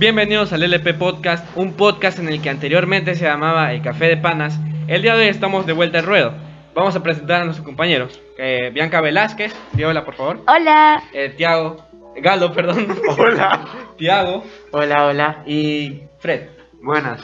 Bienvenidos al LP Podcast, un podcast en el que anteriormente se llamaba El Café de Panas. El día de hoy estamos de vuelta al ruedo. Vamos a presentar a nuestros compañeros. Eh, Bianca Velázquez, hola por favor. Hola. Eh, Tiago, Galo, perdón. Hola. Tiago Hola, hola. y Fred. Buenas.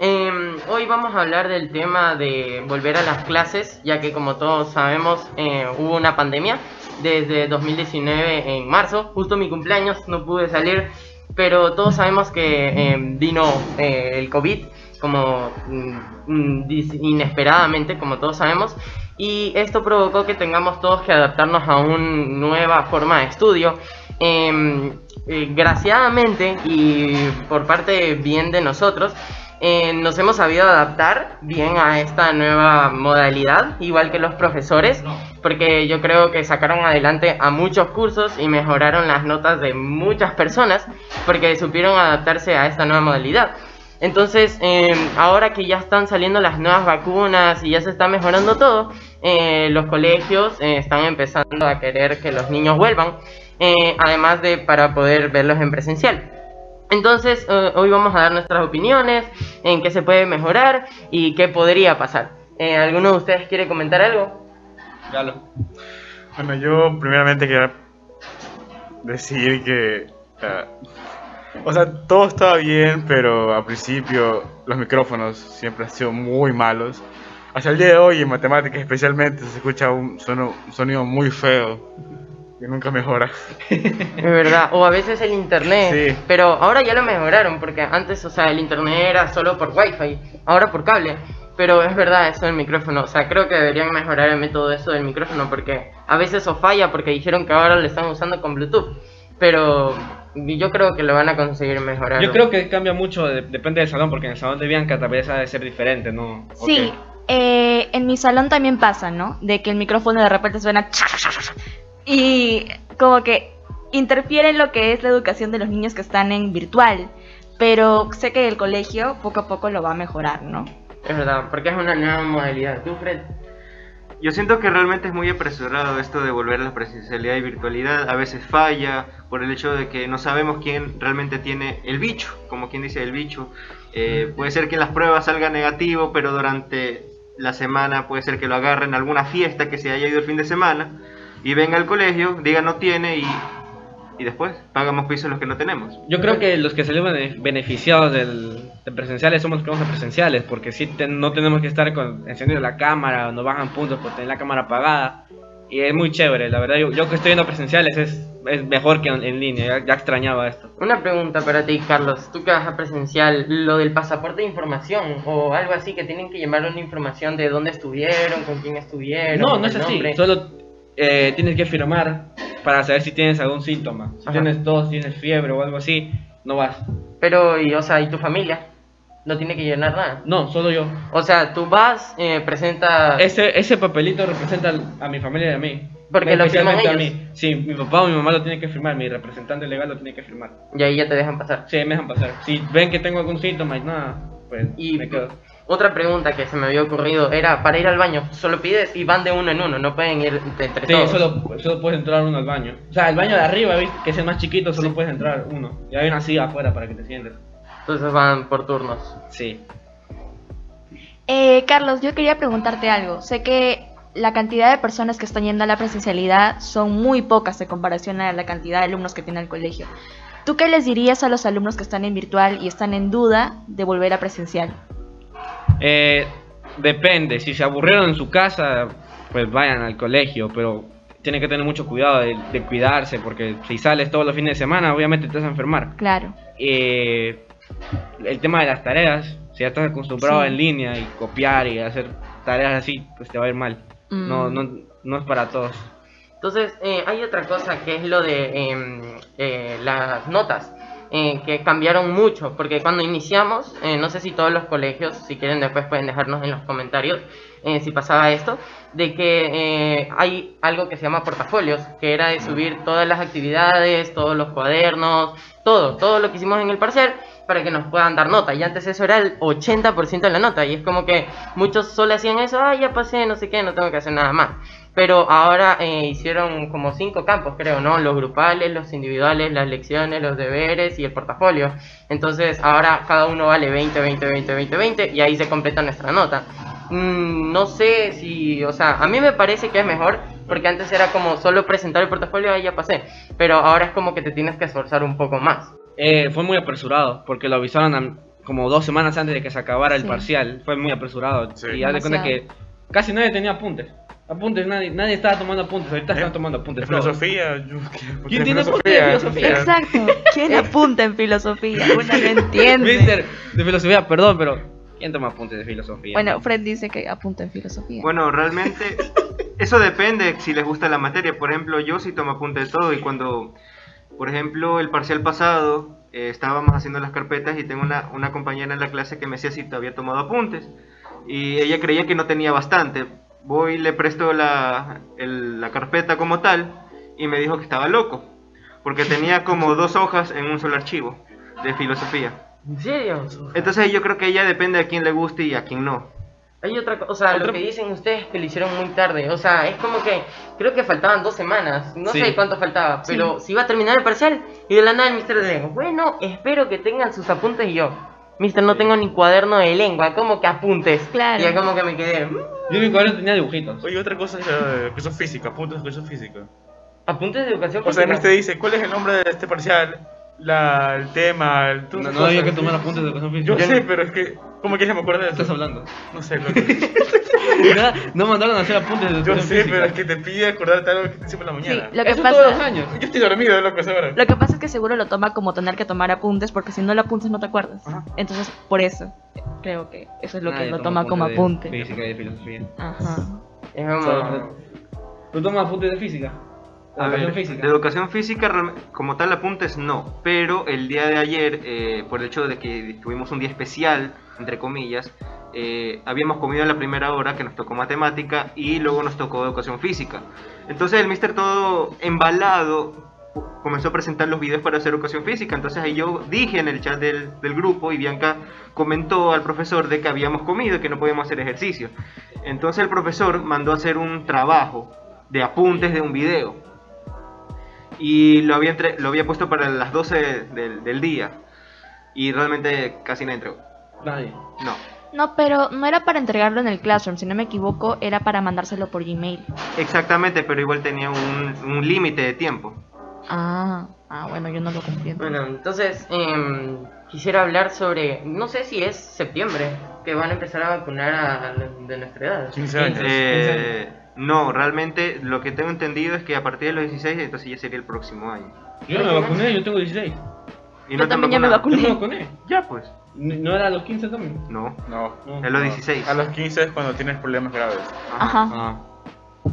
Em, hoy vamos a hablar del tema de volver a las clases, ya que como todos sabemos eh, hubo una pandemia desde 2019 en marzo, justo mi cumpleaños, no pude salir, pero todos sabemos que em, vino eh, el COVID como mm, mm, inesperadamente, como todos sabemos, y esto provocó que tengamos todos que adaptarnos a una nueva forma de estudio. Em, eh, graciadamente y por parte bien de nosotros, eh, nos hemos sabido adaptar bien a esta nueva modalidad, igual que los profesores, porque yo creo que sacaron adelante a muchos cursos y mejoraron las notas de muchas personas, porque supieron adaptarse a esta nueva modalidad. Entonces, eh, ahora que ya están saliendo las nuevas vacunas y ya se está mejorando todo, eh, los colegios eh, están empezando a querer que los niños vuelvan, eh, además de para poder verlos en presencial. Entonces, eh, hoy vamos a dar nuestras opiniones en qué se puede mejorar y qué podría pasar. Eh, ¿Alguno de ustedes quiere comentar algo? Galo. Bueno, yo primeramente quería decir que... eh, o sea, todo estaba bien, pero al principio los micrófonos siempre han sido muy malos. Hasta el día de hoy, en matemáticas especialmente, se escucha un, sono- un sonido muy feo que nunca mejora. Es verdad, o a veces el internet, Sí. pero ahora ya lo mejoraron, porque antes, o sea, el internet era solo por wifi, ahora por cable. Pero es verdad eso del micrófono, o sea, creo que deberían mejorar el método eso del micrófono, porque a veces o falla porque dijeron que ahora lo están usando con Bluetooth. Pero yo creo que lo van a conseguir mejorar. Yo creo que cambia mucho, de- depende del salón, porque en el salón de Bianca tal vez ha de ser diferente, ¿no? Sí, eh, en mi salón también pasa, ¿no? De que el micrófono de repente suena y como que interfiere en lo que es la educación de los niños que están en virtual. Pero sé que el colegio poco a poco lo va a mejorar, ¿no? Es verdad, porque es una nueva modalidad. ¿Tú, Fred? Yo siento que realmente es muy apresurado esto de volver a la presencialidad y virtualidad. A veces falla por el hecho de que no sabemos quién realmente tiene el bicho, como quien dice el bicho. Eh, puede ser que en las pruebas salga negativo, pero durante la semana puede ser que lo agarren a alguna fiesta que se haya ido el fin de semana y venga al colegio, diga no tiene y, y después pagamos pisos los que no tenemos. Yo creo que los que salimos bene- beneficiados del, de presenciales somos los que vamos a presenciales, porque si no tenemos que estar con encendiendo la cámara, nos bajan puntos por tener la cámara apagada. Y es muy chévere, la verdad. Yo, yo que estoy viendo presenciales es, es mejor que en, en línea, ya, ya extrañaba esto. Una pregunta para ti, Carlos. Tú que vas a presencial, lo del pasaporte de información o algo así, que tienen que llevar una información de dónde estuvieron, con quién estuvieron. No, no es así, nombre. solo eh, tienes que firmar para saber si tienes algún síntoma. Si Ajá. tienes tos, tienes fiebre o algo así, no vas. Pero, y, o sea, ¿y tu familia? No tiene que llenar nada. No, solo yo. O sea, tú vas, eh, presentas... Ese, ese papelito representa a mi familia y a mí. Porque lo firman a ellos. mí. Sí, mi papá o mi mamá lo tiene que firmar, mi representante legal lo tiene que firmar. Y ahí ya te dejan pasar. Sí, me dejan pasar. Si ven que tengo algún síntoma y nada, pues Y me quedo. Otra pregunta que se me había ocurrido era, para ir al baño, solo pides y van de uno en uno, no pueden ir de entre Sí, todos. solo, solo puedes entrar uno al baño. O sea, el baño de arriba, ¿viste? que es el más chiquito, solo puedes entrar uno. Y hay una silla afuera para que te sientes. Entonces van por turnos. Sí. Eh, Carlos, yo quería preguntarte algo. Sé que la cantidad de personas que están yendo a la presencialidad son muy pocas en comparación a la cantidad de alumnos que tiene el colegio. ¿Tú qué les dirías a los alumnos que están en virtual y están en duda de volver a presencial? Eh, depende, si se aburrieron en su casa, pues vayan al colegio, pero tienen que tener mucho cuidado de, de cuidarse, porque si sales todos los fines de semana, obviamente te vas a enfermar. Claro. Eh, el tema de las tareas, si ya estás acostumbrado Sí. en línea y copiar y hacer tareas así, pues te va a ir mal. No, Mm. no, no es para todos. Entonces, eh, hay otra cosa que es lo de em, eh, las notas, eh, que cambiaron mucho, porque cuando iniciamos, eh, no sé si todos los colegios, si quieren después pueden dejarnos en los comentarios eh, si pasaba esto, de que eh, hay algo que se llama portafolios, que era de subir todas las actividades, todos los cuadernos, todo, todo lo que hicimos en el parcial, para que nos puedan dar nota. Y antes eso era el 80% de la nota. Y es como que muchos solo hacían eso, ah, ya pasé, no sé qué, no tengo que hacer nada más. Pero ahora eh, hicieron como cinco campos, creo, ¿no? Los grupales, los individuales, las lecciones, los deberes y el portafolio. Entonces ahora cada uno vale 20, 20, 20, 20, 20 y ahí se completa nuestra nota. Mm, no sé si, o sea, a mí me parece que es mejor porque antes era como solo presentar el portafolio, ahí ya pasé. Pero ahora es como que te tienes que esforzar un poco más. Eh, fue muy apresurado, porque lo avisaron a- como dos semanas antes de que se acabara el Sí. parcial. Fue muy apresurado. Sí. Y haz de cuenta que casi nadie tenía apuntes. Apuntes, nadie, nadie estaba tomando apuntes. Ahorita ¿Eh? están tomando apuntes. filosofía. yo- ¿Quién tiene apunte de filosofía? Exacto. ¿Quién apunta en filosofía? Uno no entiende. Mister, de filosofía, perdón, pero ¿quién toma apuntes de filosofía? Bueno, Fred dice que apunta en filosofía. Bueno, realmente eso depende si les gusta la materia. Por ejemplo, yo sí tomo apunte de todo y cuando, por ejemplo, el parcial pasado eh, estábamos haciendo las carpetas y tengo una, una compañera en la clase que me decía si te había tomado apuntes y ella creía que no tenía bastante. Voy, le presto la, el- la carpeta como tal y me dijo que estaba loco porque tenía como dos hojas en un solo archivo de filosofía. ¿En serio? Entonces yo creo que ella depende a quién le guste y a quién no. Hay otra cosa, o sea, Otra- lo que dicen ustedes que lo hicieron muy tarde, o sea, es como que creo que faltaban dos semanas, no Sí. sé cuánto faltaba, Sí. pero si iba a terminar el parcial y de la nada el mister le dijo, bueno, espero que tengan sus apuntes y yo, mister, no tengo ni cuaderno de lengua, ¿cómo que apuntes? Claro. Y ya como que me quedé, "Mm, Yo en mi cuaderno tenía dibujitos. Oye, otra cosa es la educación física, puntos de educación física. apuntes de educación O sea, en física". este dice, ¿cuál es el nombre de este parcial? La, el tema, el... No, no había que tomar apuntes de educación física. Yo sé, pero es que... ¿Cómo quieres que me acuerde de ¿Qué eso? estás hablando? No sé, loco. Nada, no mandaron a hacer apuntes de Yo educación sé, física. pero es que te pide acordarte algo que te hice por la Sí, mañana. lo que Eso todos los pasa, años. Yo estoy dormido, loco, esa hora. lo que pasa es que seguro lo toma como tener que tomar apuntes, porque si no lo apuntes no te acuerdas. Ajá. Entonces, por eso, creo que eso es lo que Nadie lo toma como apuntes apunte. De física y de filosofía. Ajá. Es como- Solo- ¿Tú tomas apuntes de física? Educación ver, física. de educación física como tal apuntes no, pero el día de ayer, eh, por el hecho de que tuvimos un día especial, entre comillas, eh, habíamos comido en la primera hora que nos tocó matemática y luego nos tocó educación física. Entonces el mister todo embalado comenzó a presentar los videos para hacer educación física. Entonces ahí yo dije en el chat del, del grupo y Bianca comentó al profesor de que habíamos comido y que no podíamos hacer ejercicio. Entonces el profesor mandó a hacer un trabajo de apuntes de un video y lo había, entre- lo había puesto para las 12 del, del día y realmente casi no entregó. Nadie. No, No, pero no era para entregarlo en el Classroom, si no me equivoco, era para mandárselo por Gmail. exactamente, pero igual tenía un, un límite de tiempo. Ah, ah, bueno, yo no lo cumplí. Bueno, entonces em, quisiera hablar sobre, no sé si es septiembre, que van a empezar a vacunar a, a los de nuestra edad. 15 años. Eh, no, realmente lo que tengo entendido es que a partir de los 16 entonces ya sería el próximo año. Yo no me vacuné, yo tengo 16. Y Yo han también ya me vacunado? Yo vacuné. me vacuné. Ya pues, ¿No era a los 15 también? no, No. No. a los no. 16. A los 15 es cuando tienes problemas graves. Ajá. Ah.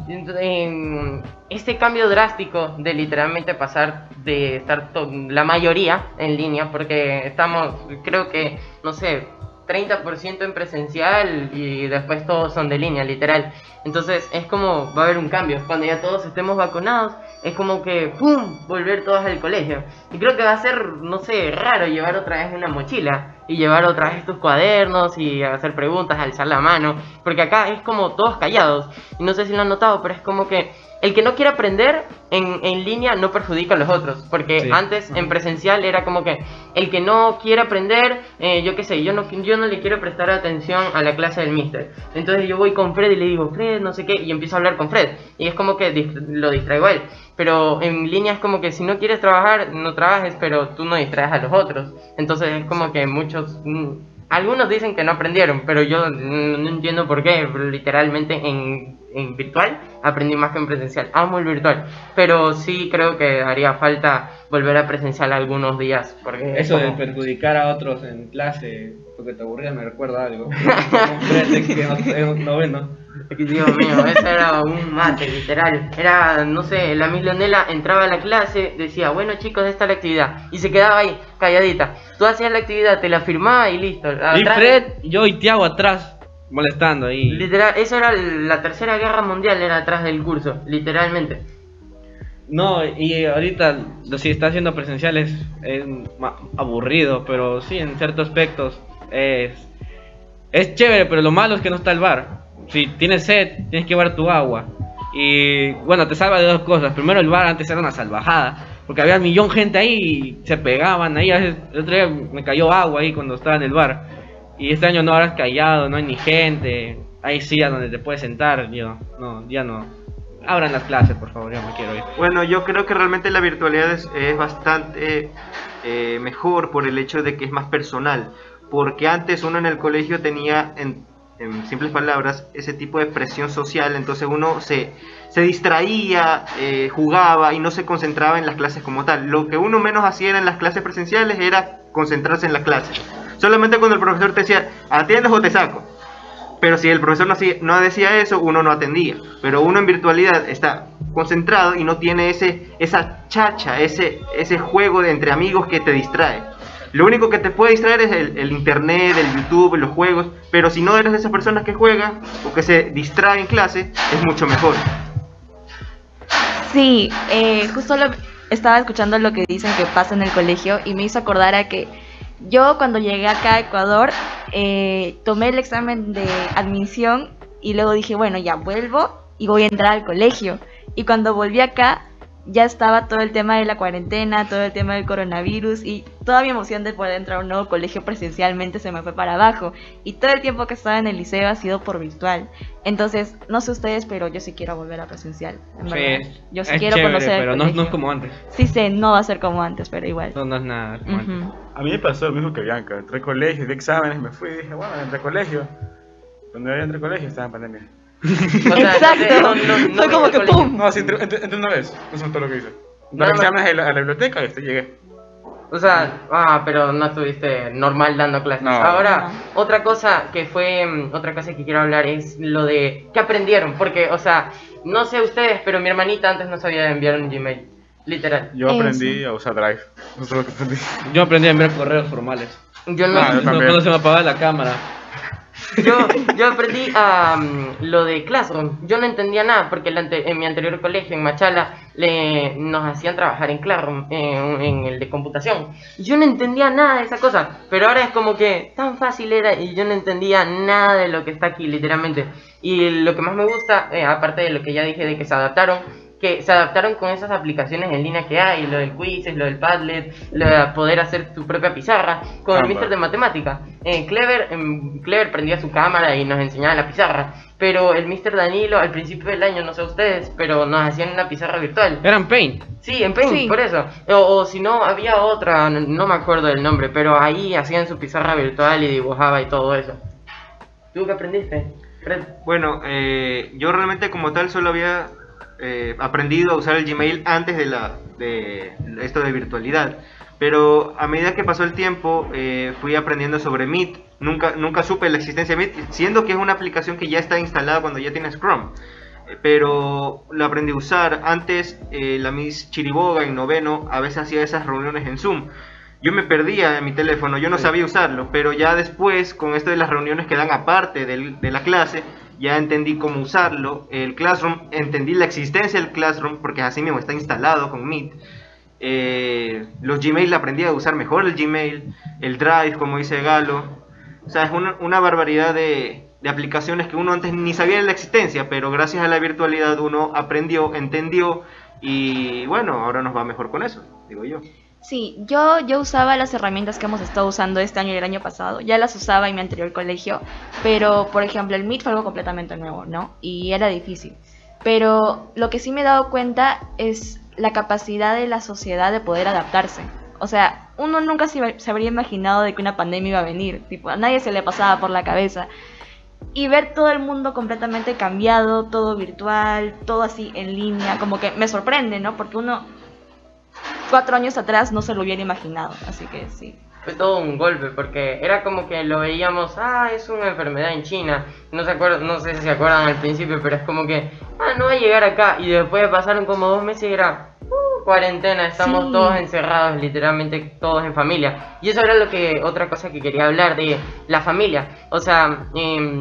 Y entonces, em, este cambio drástico de literalmente pasar de estar la mayoría en línea, porque estamos, creo que, no sé, 30% en presencial y después todos son de línea, literal. Entonces es como va a haber un cambio. Cuando ya todos estemos vacunados, es como que ¡pum! volver todos al colegio. Y creo que va a ser, no sé, raro llevar otra vez una mochila y llevar otra vez tus cuadernos y hacer preguntas, alzar la mano. Porque acá es como todos callados. Y no sé si lo han notado, pero es como que el que no quiere aprender en, en línea no perjudica a los otros. Porque Sí. antes en presencial era como que el que no quiere aprender, eh, yo qué sé, yo no, yo no le quiero prestar atención a la clase del mister. Entonces yo voy con Fred y le digo, Fred, no sé qué, y empiezo a hablar con Fred. Y es como que lo distraigo a él. Pero en línea es como que si no quieres trabajar, no trabajes, pero tú no distraes a los otros. Entonces es como que muchos... mm, algunos dicen que no aprendieron, pero yo mm, no entiendo por qué. Literalmente en, en virtual aprendí más que en presencial. Amo el virtual, pero sí creo que haría falta volver a presencial algunos días. Porque Eso de como- perjudicar a otros en clase porque te aburrías me recuerda algo. Noveno. Dios mío, eso era un mate, literal. Era, no sé, la Miss Leonela entraba a la clase, decía, bueno chicos, esta es la actividad. Y se quedaba ahí, calladita. Tú hacías la actividad, te la firmaba y listo. Y Atrás- Fred, yo y Tiago atrás molestando ahí. Literal, eso era la tercera guerra mundial, era atrás del curso, literalmente. No, y ahorita si está haciendo presenciales es aburrido, pero sí, en ciertos aspectos es, es chévere, pero lo malo es que no está el bar. Si tienes sed, tienes que llevar tu agua. Y bueno, te salva de dos cosas. Primero, el bar antes era una salvajada, porque había un millón de gente ahí y se pegaban ahí. A veces, el otro día me cayó agua ahí cuando estaba en el bar. Y este año no habrás callado, no hay ni gente. Hay sillas donde te puedes sentar. Yo, no, ya no. Abran las clases, por favor, ya me quiero ir. Bueno, yo creo que realmente la virtualidad es, bastante eh, mejor por el hecho de que es más personal. Porque antes uno en el colegio tenía, en, simples palabras, ese tipo de presión social. Entonces uno se, se distraía, eh, jugaba y no se concentraba en las clases como tal. Lo que uno menos hacía en las clases presenciales era concentrarse en la clase. Solamente cuando el profesor te decía, atiendes o te saco. Pero si el profesor no, decía eso, uno no atendía. Pero uno en virtualidad está concentrado y no tiene ese, esa chacha, ese, ese juego de entre amigos que te distrae. Lo único que te puede distraer es el, internet, el YouTube, los juegos. Pero si no eres de esas personas que juegan o que se distraen en clase, es mucho mejor. Sí, eh, justo lo, estaba escuchando lo que dicen que pasa en el colegio y me hizo acordar a que yo cuando llegué acá a Ecuador eh, tomé el examen de admisión y luego dije, bueno, ya vuelvo y voy a entrar al colegio. Y cuando volví acá ya estaba todo el tema de la cuarentena, todo el tema del coronavirus y toda mi emoción de poder entrar a un nuevo colegio presencialmente se me fue para abajo. Y todo el tiempo que estaba en el liceo ha sido por virtual. Entonces, no sé ustedes, pero yo sí quiero volver a presencial. en Sí, verdad. yo sí es quiero chévere, conocer el pero no, no es como antes. Sí sé, no va a ser como antes, pero igual. No, no es nada como antes. Ujú. A mí me pasó lo mismo que Bianca. Entré a colegio, di exámenes, me fui y dije, bueno, entré a colegio. Cuando yo entré a colegio estaba en pandemia. O sea, Exacto. no- no- no Fue como que. ¡pum! No, sí, entré, entré- entré una vez. Eso es todo lo que hice. Los más. exámenes a la, a la biblioteca y este llegué. O sea, ah, pero no estuviste normal dando clases. No. Ahora, otra cosa que fue, mm, otra cosa que quiero hablar es lo de qué aprendieron, porque, o sea, no sé ustedes, pero mi hermanita antes no sabía enviar un Gmail, literal. Yo Eso. aprendí a usar Drive. Eso es lo que aprendí. Yo aprendí a enviar correos formales. Yo no, Ah, yo No, también. cuando se me apagaba la cámara. Yo, yo aprendí mm, lo de Classroom. Yo no entendía nada porque en mi anterior colegio, en Machala, le, nos hacían trabajar en Classroom, en, en el de computación. Yo no entendía nada de esa cosa, pero ahora es como que tan fácil era y yo no entendía nada de lo que está aquí, literalmente. Y lo que más me gusta, eh, aparte de lo que ya dije de que se adaptaron, que se adaptaron con esas aplicaciones en línea que hay, lo del Quizzes, lo del Padlet, lo de poder hacer tu propia pizarra, con el. Mister de matemática. Eh, Clever, em, Clever prendía su cámara y nos enseñaba la pizarra, pero el Mr. Danilo al principio del año, no sé ustedes, pero nos hacían una pizarra virtual. Eran Paint. Sí, en Paint, Sí. por eso. O, o si no, había otra, no, no me acuerdo del nombre, pero ahí hacían su pizarra virtual y dibujaba y todo eso. ¿Tú qué aprendiste? Fred? Bueno, eh, yo realmente como tal solo había eh, aprendido a usar el Gmail antes de la de esto de virtualidad. Pero a medida que pasó el tiempo eh, fui aprendiendo sobre Meet. Nunca, nunca supe la existencia de Meet, siendo que es una aplicación que ya está instalada cuando ya tienes Chrome. Eh, Pero la aprendí a usar. Antes eh, la Miss Chiriboga en noveno a veces hacía esas reuniones en Zoom. Yo me perdía en mi teléfono, yo no sabía usarlo, pero ya después, con esto de las reuniones que dan aparte del- de la clase, ya entendí cómo usarlo. El Classroom, entendí la existencia del Classroom, porque así mismo está instalado con Meet. Eh, los Gmail aprendí a usar mejor el Gmail, el Drive, como dice Galo. O sea, es una, una barbaridad de, de aplicaciones que uno antes ni sabía de la existencia, pero gracias a la virtualidad uno aprendió, entendió y bueno, ahora nos va mejor con eso, digo yo. Sí, yo, yo usaba las herramientas que hemos estado usando este año y el año pasado. Ya las usaba en mi anterior colegio, pero por ejemplo el Meet fue algo completamente nuevo, ¿no? Y era difícil. Pero lo que sí me he dado cuenta es la capacidad de la sociedad de poder adaptarse. O sea, uno nunca se, se habría imaginado de que una pandemia iba a venir. Tipo, a nadie se le pasaba por la cabeza. Y ver todo el mundo completamente cambiado, todo virtual, todo así en línea, como que me sorprende, ¿no? Porque uno cuatro años atrás no se lo hubiera imaginado, así que sí. Fue todo un golpe porque era como que lo veíamos, ah, es una enfermedad en China. No se acuerdan, no sé si se acuerdan al principio, pero es como que, ah, no va a llegar acá. Y después pasaron como dos meses y era, uh, cuarentena, estamos Sí. todos encerrados, literalmente todos en familia. Y eso era lo que otra cosa que quería hablar de la familia. O sea,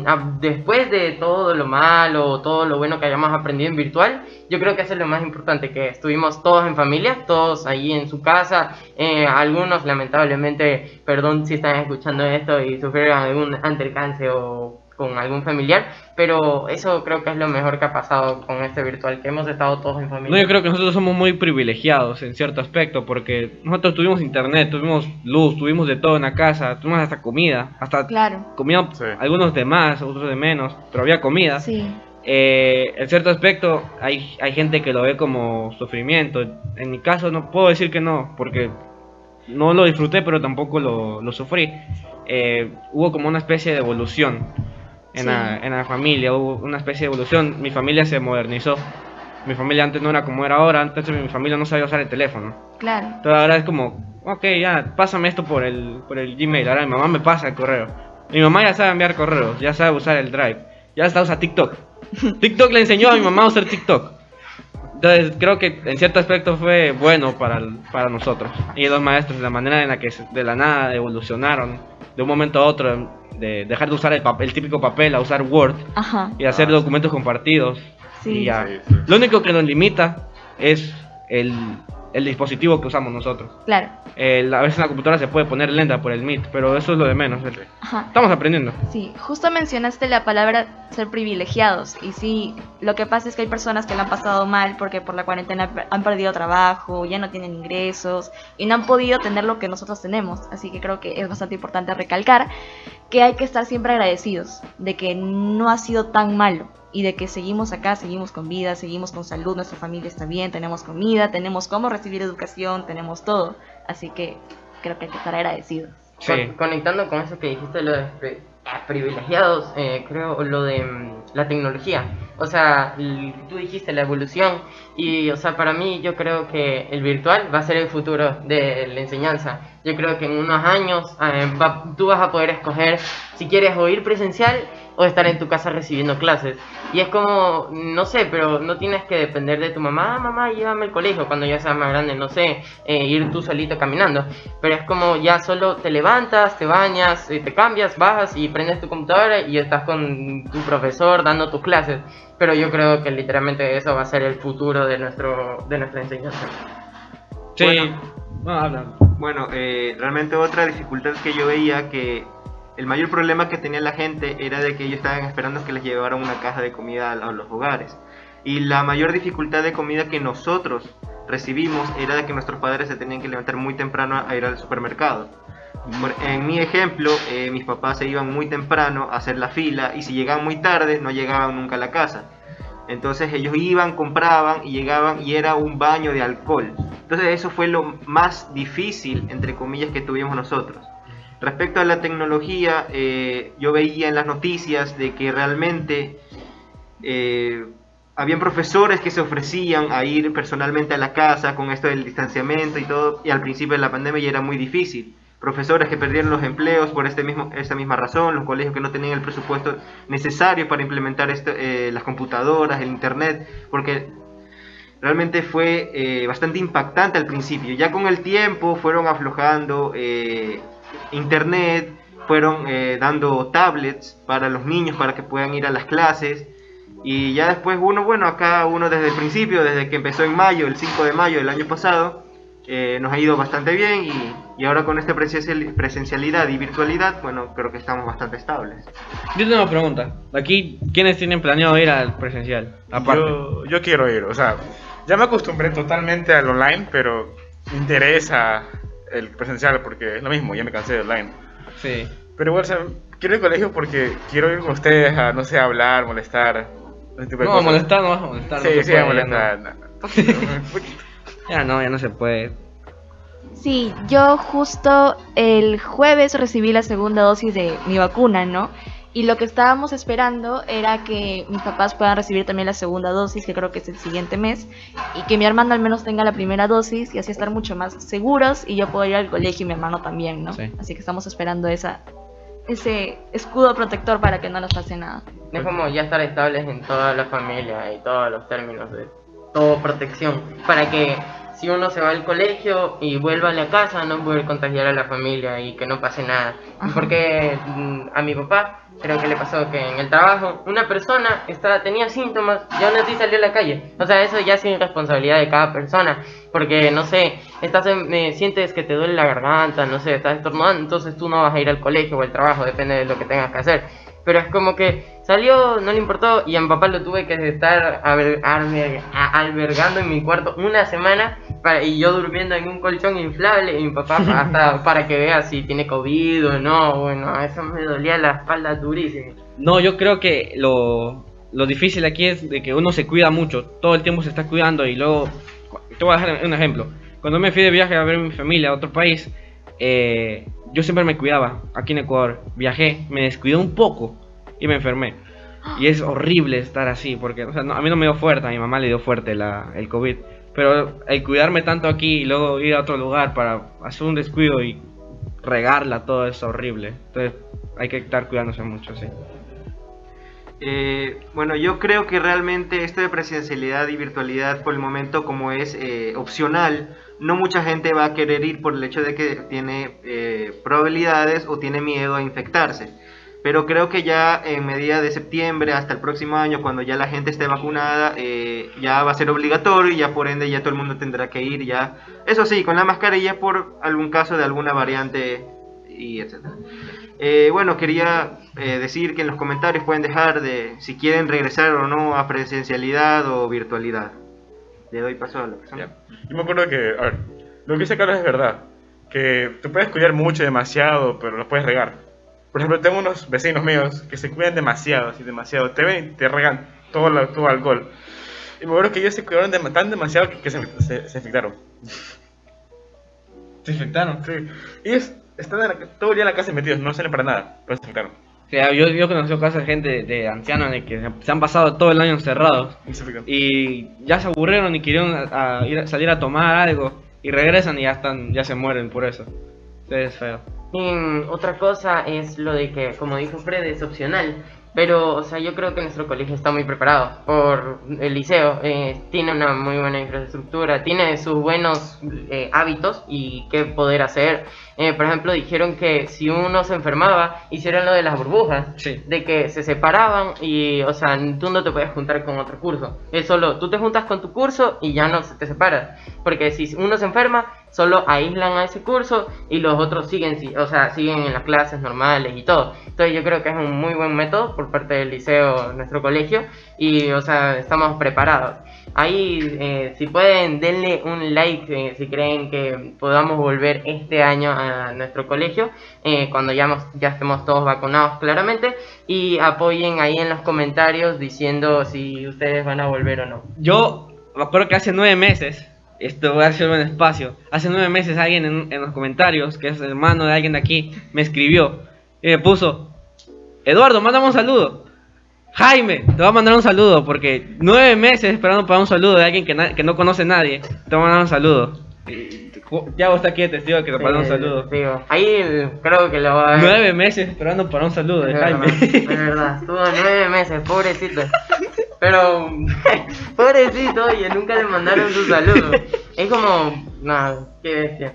a- después de todo lo malo, todo lo bueno que hayamos aprendido en virtual, yo creo que eso es lo más importante, que estuvimos todos en familia, todos ahí en su casa. Eh, algunos lamentablemente, perdón si están escuchando esto y sufrieron algún altercance o con algún familiar, pero eso creo que es lo mejor que ha pasado con este virtual, que hemos estado todos en familia. No, yo creo que nosotros somos muy privilegiados en cierto aspecto porque nosotros tuvimos internet, tuvimos luz, tuvimos de todo en la casa, tuvimos hasta comida, hasta Claro. comida, Sí. algunos de más, otros de menos, pero había comida. Sí. Eh, en cierto aspecto hay, hay gente que lo ve como sufrimiento. En mi caso no puedo decir que no, porque no lo disfruté, pero tampoco lo, lo sufrí. Eh, hubo como una especie de evolución en, Sí. la, en la familia, hubo una especie de evolución. Mi familia se modernizó. Mi familia antes no era como era ahora, antes mi familia no sabía usar el teléfono. Claro. Entonces ahora es como, ok, ya, pásame esto por el, por el Gmail. Ahora mi mamá me pasa el correo. Mi mamá ya sabe enviar correos, ya sabe usar el Drive, ya está usa TikTok. TikTok le enseñó a mi mamá a usar TikTok. Entonces creo que en cierto aspecto fue bueno para, el- para nosotros. Y los maestros, la manera en la que de la nada evolucionaron de un momento a otro, de dejar de usar el, papel, el típico papel a usar Word Ajá. y hacer documentos compartidos. Sí. Y ya. Sí, sí. Lo único que nos limita es el, el dispositivo que usamos nosotros. Claro. El- a veces la computadora se puede poner lenta por el Meet, pero eso es lo de menos. Ajá. Estamos aprendiendo. Sí, justo mencionaste la palabra ser privilegiados y sí, lo que pasa es que hay personas que la han pasado mal porque por la cuarentena han perdido trabajo, ya no tienen ingresos y no han podido tener lo que nosotros tenemos, así que creo que es bastante importante recalcar que hay que estar siempre agradecidos de que no ha sido tan malo y de que seguimos acá, seguimos con vida, seguimos con salud, nuestra familia está bien, tenemos comida, tenemos cómo recibir educación, tenemos todo, así que creo que hay que estar agradecidos. Sí. Con- conectando con eso que dijiste, lo de ah, privilegiados, eh, creo lo de mm, la tecnología. O sea, tú dijiste la evolución y, o sea, para mí yo creo que el virtual va a ser el futuro de la enseñanza. Yo creo que en unos años eh, va- tú vas a poder escoger si quieres o ir presencial o estar en tu casa recibiendo clases. Y es como, no sé, pero no tienes que depender de tu mamá, "Ah, mamá, llévame al colegio cuando ya seas más grande, no sé, eh, ir tú solito caminando. Pero es como ya solo te levantas, te bañas, eh, te cambias, bajas y prendes tu computadora y estás con tu profesor dando tus clases. Pero yo creo que literalmente eso va a ser el futuro de, nuestro, de nuestra enseñanza. Sí. Bueno. No, habla. Bueno, eh, realmente otra dificultad que yo veía que el mayor problema que tenía la gente era de que ellos estaban esperando que les llevaran una caja de comida a, los hogares. Y la mayor dificultad de comida que nosotros recibimos era de que nuestros padres se tenían que levantar muy temprano a ir al supermercado. En mi ejemplo, eh, mis papás se iban muy temprano a hacer la fila y si llegaban muy tarde no llegaban nunca a la casa. Entonces ellos iban, compraban y llegaban y era un baño de alcohol. Entonces eso fue lo más difícil, entre comillas, que tuvimos nosotros. Respecto a la tecnología, eh, yo veía en las noticias de que realmente eh, habían profesores que se ofrecían a ir personalmente a la casa con esto del distanciamiento y todo, y al principio de la pandemia ya era muy difícil. Profesores que perdieron los empleos por este mismo, esta misma razón, los colegios que no tenían el presupuesto necesario para implementar eh, las computadoras, el internet, porque realmente fue eh, bastante impactante al principio. Ya con el tiempo fueron aflojando eh, internet, fueron dando tablets para los niños para que puedan ir a las clases. Y ya después uno, bueno, acá uno desde el principio, desde que empezó en mayo, el 5 de mayo del año pasado, eh, nos ha ido bastante bien y, y ahora con esta presencial- presencialidad y virtualidad, bueno, creo que estamos bastante estables. Yo tengo una pregunta. Aquí, ¿quiénes tienen planeado ir al presencial? Aparte. Yo, yo quiero ir, o sea, ya me acostumbré totalmente al online, pero me interesa el presencial porque es lo mismo, ya me cansé del online. Sí. Pero igual, o sea, quiero ir al colegio porque quiero ir con ustedes a, no sé, hablar, molestar. tipo de No, cosas. molestar no vas a molestar. no Sí, se sí, puede, a molestar. no. no. Poquito, un poquito. Ya no, ya no se puede. Sí, yo justo el jueves recibí la segunda dosis de mi vacuna, ¿no? Y lo que estábamos esperando era que mis papás puedan recibir también la segunda dosis, que creo que es el siguiente mes, y que mi hermano al menos tenga la primera dosis y así estar mucho más seguros y yo puedo ir al colegio y mi hermano también, ¿no? Sí. Así que estamos esperando esa ese escudo protector para que no nos pase nada. Es como ya estar estables en toda la familia y todos los términos de todo protección. Para que si uno se va al colegio y vuelve a la casa, no poder contagiar a la familia y que no pase nada. Porque mm, a mi papá creo que le pasó que en el trabajo una persona estaba, tenía síntomas y aún así salió a la calle. O sea, eso ya es irresponsabilidad de cada persona. Porque, no sé, estás en- eh, sientes que te duele la garganta, no sé, estás estornudando, entonces tú no vas a ir al colegio o al trabajo, depende de lo que tengas que hacer. Pero es como que salió, no le importó y a mi papá lo tuve que estar alber- alber- a- albergando en mi cuarto una semana para- y yo durmiendo en un colchón inflable y mi papá hasta para que vea si tiene COVID o no. Bueno, eso me dolía la espalda durísimo. No, yo creo que lo, lo difícil aquí es de que uno se cuida mucho, todo el tiempo se está cuidando y luego, te voy a dar un ejemplo, cuando me fui de viaje a ver a mi familia a otro país, eh, yo siempre me cuidaba, aquí en Ecuador, viajé, me descuidé un poco y me enfermé. Y es horrible estar así, porque no- a mí no me dio fuerte, a mi mamá le dio fuerte el COVID. Pero el cuidarme tanto aquí y luego ir a otro lugar para hacer un descuido y regarla, todo es horrible. Entonces hay que estar cuidándose mucho, sí. Eh, bueno, yo creo que realmente esto de presencialidad y virtualidad por el momento como es eh, opcional, no mucha gente va a querer ir por el hecho de que tiene eh, probabilidades o tiene miedo a infectarse. Pero creo que ya en medida de septiembre hasta el próximo año, cuando ya la gente esté vacunada, eh, ya va a ser obligatorio y ya por ende ya todo el mundo tendrá que ir ya. Eso sí, con la mascarilla por algún caso de alguna variante y etcétera. Eh, bueno, quería eh, decir que en los comentarios pueden dejar de si quieren regresar o no a presencialidad o virtualidad. Le doy paso a la persona. Yo me acuerdo que, a ver, lo que dice Carlos es verdad. Que te puedes cuidar mucho, demasiado, pero lo puedes regar. Por ejemplo, tengo unos vecinos míos que se cuidan demasiado, así demasiado. Te ven y te regan todo, la- todo alcohol. Y me acuerdo que ellos se cuidaron tan demasiado que, que se, se, se infectaron. ¿Se infectaron? Sí. Ellos están en la- todo el día en la casa metidos, no salen para nada, pero se infectaron. Sea, yo, yo he conocido casos de gente, de ancianos, de que se han pasado todo el año encerrados Y ya se aburrieron y querían a- a ir a- salir a tomar algo y regresan y ya están ya se mueren por eso. Entonces es feo. Y mm, otra cosa es lo de que, como dijo Fred, es opcional. Pero, o sea, yo creo que nuestro colegio está muy preparado por el liceo. eh, tiene una muy buena infraestructura, tiene sus buenos eh, hábitos y qué poder hacer. Eh, por ejemplo, dijeron que si uno se enfermaba, hicieron lo de las burbujas. Sí. De que se separaban y, o sea, tú no te puedes juntar con otro curso. Es solo, tú te juntas con tu curso y ya no se te separas. Porque si uno se enferma, solo aíslan a ese curso y los otros siguen, si- o sea, siguen en las clases normales y todo. Entonces yo creo que es un muy buen método por parte del liceo, nuestro colegio, y, o sea, estamos preparados. Ahí, eh, si pueden, denle un like eh, si creen que podamos volver este año a nuestro colegio, eh, cuando ya, ya estemos todos vacunados claramente, y apoyen ahí en los comentarios diciendo si ustedes van a volver o no. Yo me acuerdo que hace nueve meses, esto voy a hacer un espacio, hace nueve meses alguien en, en los comentarios, que es hermano de alguien de aquí, me escribió y me puso, Eduardo, mándame un saludo. Jaime, te voy a mandar un saludo porque nueve meses esperando para un saludo de alguien que, no conoce a nadie. Te voy a mandar un saludo. Tiago está aquí de testigo que te manda un Sí, saludo. ahí creo que lo va a Nueve meses esperando para un saludo de Es Jaime. verdad, es verdad, estuvo nueve meses, pobrecito. Pero, pobrecito, y nunca le mandaron su saludo. Es como, nada, qué bestia.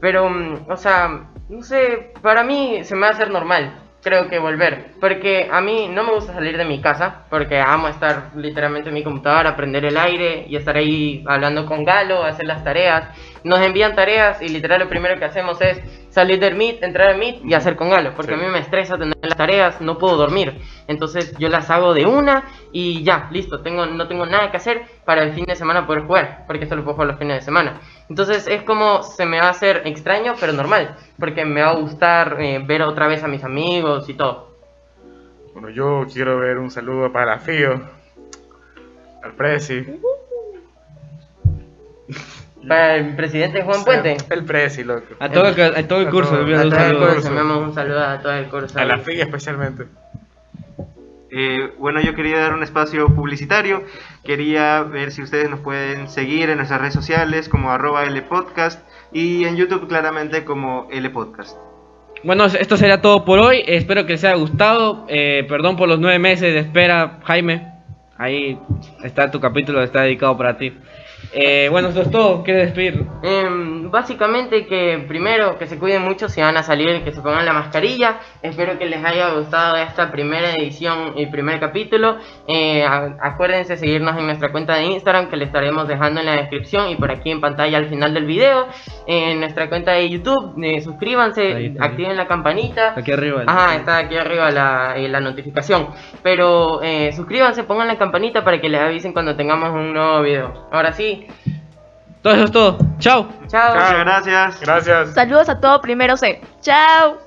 Pero, mm, o sea, no sé, para mí se me va a hacer normal, creo que volver. Porque a mí no me gusta salir de mi casa, porque amo estar literalmente en mi computadora, prender el aire y estar ahí hablando con Galo, hacer las tareas. Nos envían tareas y literal lo primero que hacemos es salir del Meet, entrar al Meet y hacer con Galo, porque Sí. a mí me estresa tener las tareas, no puedo dormir. Entonces yo las hago de una y ya, listo, tengo, no tengo nada que hacer para el fin de semana poder jugar, porque esto lo puedo jugar los fines de semana. Entonces es como se me va a hacer extraño, pero normal, porque me va a gustar eh, ver otra vez a mis amigos y todo. Bueno, yo quiero ver un saludo para Fío, al Prezi. Para el presidente Juan Puente. El Prezi, loco. A todo, el, a todo el A curso, todo- le envío A todo el curso, un saludo a todo el curso. A la FIA especialmente. Eh, bueno, yo quería dar un espacio publicitario. Quería ver si ustedes nos pueden seguir en nuestras redes sociales como arroba Lpodcast y en YouTube claramente como Lpodcast. Bueno, esto sería todo por hoy. Espero que les haya gustado. Eh, perdón por los nueve meses de espera, Jaime. Ahí está tu capítulo, está dedicado para ti. Eh, bueno, eso es todo. ¿Quieres despedir? Em, básicamente que primero que se cuiden mucho si van a salir, que se pongan la mascarilla. Espero que les haya gustado esta primera edición y primer capítulo. Eh, acuérdense seguirnos en nuestra cuenta de Instagram que le estaremos dejando en la descripción y por aquí en pantalla al final del video. En nuestra cuenta de YouTube, eh, suscríbanse, Ahí, ahí. activen la campanita. Aquí arriba. Ajá, está aquí arriba la, eh, la notificación. Pero eh, suscríbanse, pongan la campanita para que les avisen cuando tengamos un nuevo video. Ahora sí, Todo eso es todo. Chao. chao. Muchas gracias. Gracias. Saludos a todo primero C. Chao.